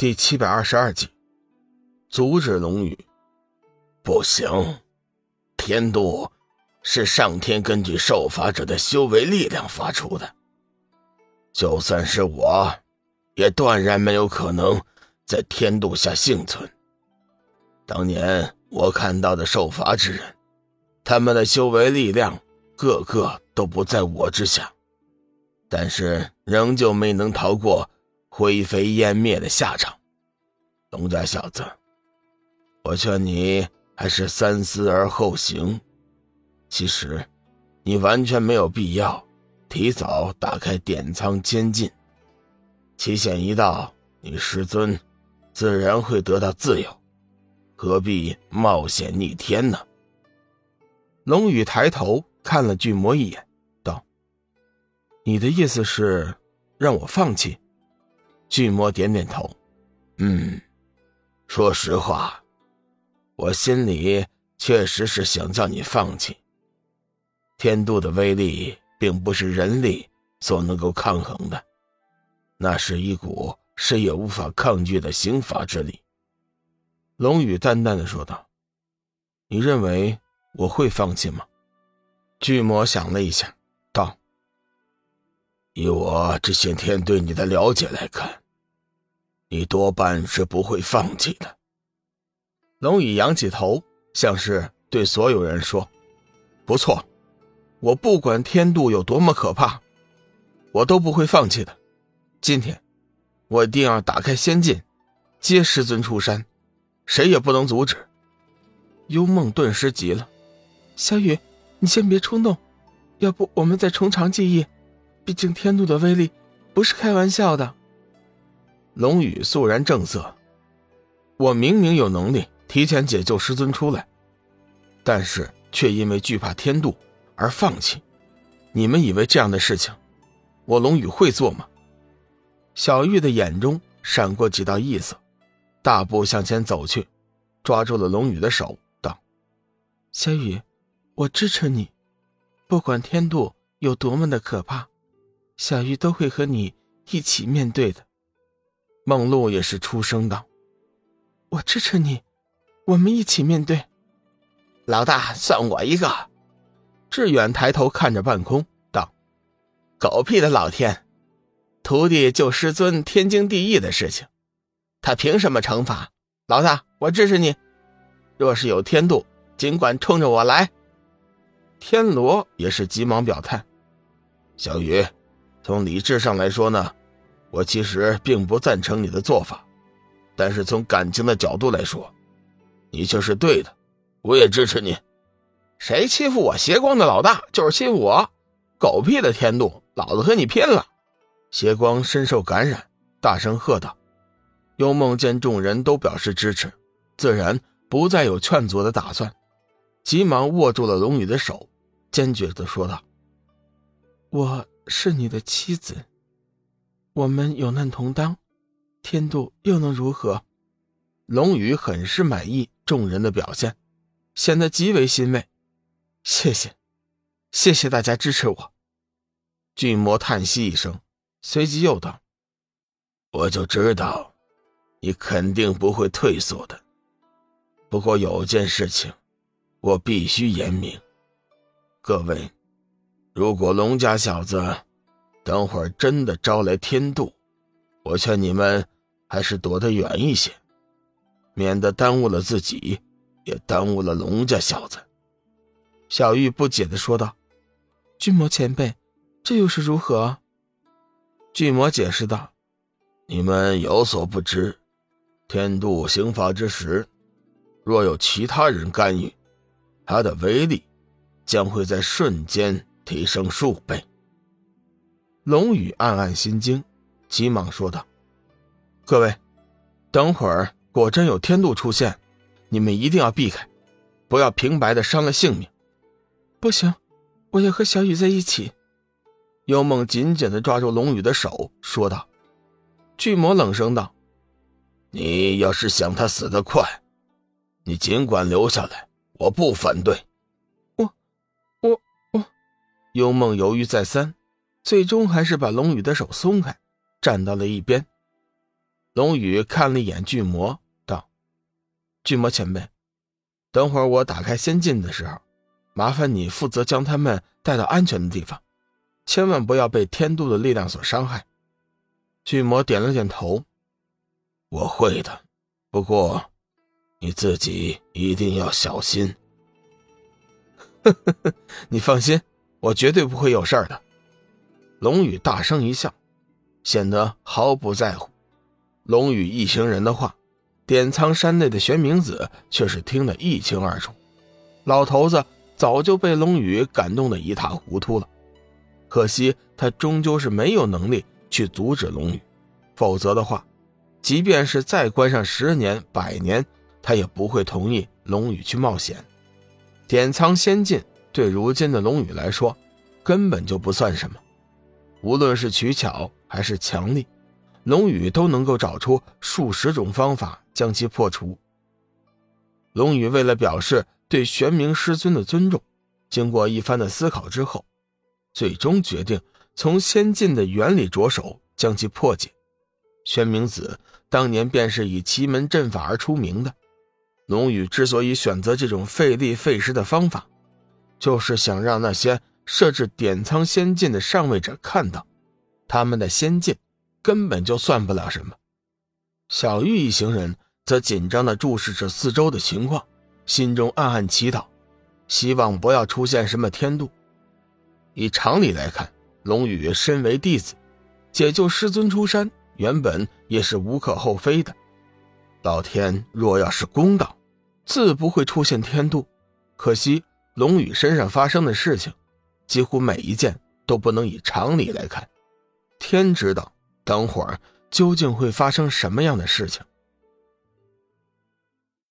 第七百二十二集，阻止龙宇。不行，天度是上天根据受罚者的修为力量发出的。就算是我，也断然没有可能在天度下幸存。当年我看到的受罚之人，他们的修为力量个个都不在我之下，但是仍旧没能逃过。灰飞烟灭的下场，龙家小子，我劝你还是三思而后行。其实，你完全没有必要提早打开典仓监禁。期限一到，你师尊自然会得到自由，何必冒险逆天呢？龙宇抬头看了巨魔一眼，道：“你的意思是让我放弃？”巨魔点点头，嗯，说实话，我心里确实是想叫你放弃。天度的威力并不是人力所能够抗衡的，那是一股谁也无法抗拒的刑罚之力。龙宇淡淡的说道：“你认为我会放弃吗？”巨魔想了一下，道：“以我这些天对你的了解来看。”你多半是不会放弃的。龙宇仰起头，像是对所有人说：“不错，我不管天度有多么可怕，我都不会放弃的。今天，我一定要打开仙境，接师尊出山，谁也不能阻止。”幽梦顿时急了：“小雨，你先别冲动，要不我们再从长计议。毕竟天度的威力不是开玩笑的。”龙宇肃然正色：“我明明有能力提前解救师尊出来，但是却因为惧怕天度而放弃。你们以为这样的事情，我龙宇会做吗？”小玉的眼中闪过几道异色，大步向前走去，抓住了龙宇的手，道：“小雨，我支持你，不管天度有多么的可怕，小玉都会和你一起面对的。”梦露也是出声道：“我支持你，我们一起面对。”老大，算我一个。志远抬头看着半空，道：“狗屁的老天！徒弟救师尊，天经地义的事情，他凭什么惩罚？老大，我支持你。若是有天度，尽管冲着我来。”天罗也是急忙表态：“小雨，从理智上来说呢？”我其实并不赞成你的做法，但是从感情的角度来说，你却是对的，我也支持你。谁欺负我邪光的老大，就是欺负我。狗屁的天度，老子和你拼了！邪光深受感染，大声喝道。幽梦见众人都表示支持，自然不再有劝阻的打算，急忙握住了龙宇的手，坚决的说道：“我是你的妻子。”我们有难同当，天度又能如何？龙宇很是满意众人的表现，显得极为欣慰。谢谢，谢谢大家支持我。巨魔叹息一声，随即又道：“我就知道，你肯定不会退缩的。不过有件事情，我必须言明。各位，如果龙家小子……”等会儿真的招来天妒，我劝你们还是躲得远一些，免得耽误了自己，也耽误了龙家小子。小玉不解的说道：“巨魔前辈，这又是如何？”巨魔解释道：“你们有所不知，天妒刑罚之时，若有其他人干预，他的威力将会在瞬间提升数倍。”龙宇暗暗心惊，急忙说道：“各位，等会儿果真有天度出现，你们一定要避开，不要平白的伤了性命。”不行，我要和小雨在一起。幽梦紧紧的抓住龙宇的手，说道：“巨魔冷声道，你要是想他死得快，你尽管留下来，我不反对。”我，我，我。幽梦犹豫再三。最终还是把龙宇的手松开，站到了一边。龙宇看了一眼巨魔，道：“巨魔前辈，等会儿我打开仙境的时候，麻烦你负责将他们带到安全的地方，千万不要被天度的力量所伤害。”巨魔点了点头：“我会的，不过你自己一定要小心。”“呵呵呵你放心，我绝对不会有事儿的。”龙宇大声一笑，显得毫不在乎。龙宇一行人的话，点苍山内的玄冥子却是听得一清二楚。老头子早就被龙宇感动得一塌糊涂了，可惜他终究是没有能力去阻止龙宇，否则的话，即便是再关上十年百年，他也不会同意龙宇去冒险。点苍仙境对如今的龙宇来说，根本就不算什么，无论是取巧还是强力。龙宇都能够找出数十种方法将其破除。龙宇为了表示对玄冥师尊的尊重，经过一番的思考之后，最终决定从先进的原理着手将其破解。玄冥子当年便是以奇门阵法而出名的。龙宇之所以选择这种费力费时的方法，就是想让那些设置点苍仙境的上位者看到，他们的仙境。根本就算不了什么。小玉一行人则紧张地注视着四周的情况，心中暗暗祈祷，希望不要出现什么天妒。以常理来看，龙宇身为弟子，解救师尊出山，原本也是无可厚非的。老天若要是公道，自不会出现天妒。可惜龙宇身上发生的事情，几乎每一件都不能以常理来看。天知道。等会儿究竟会发生什么样的事情？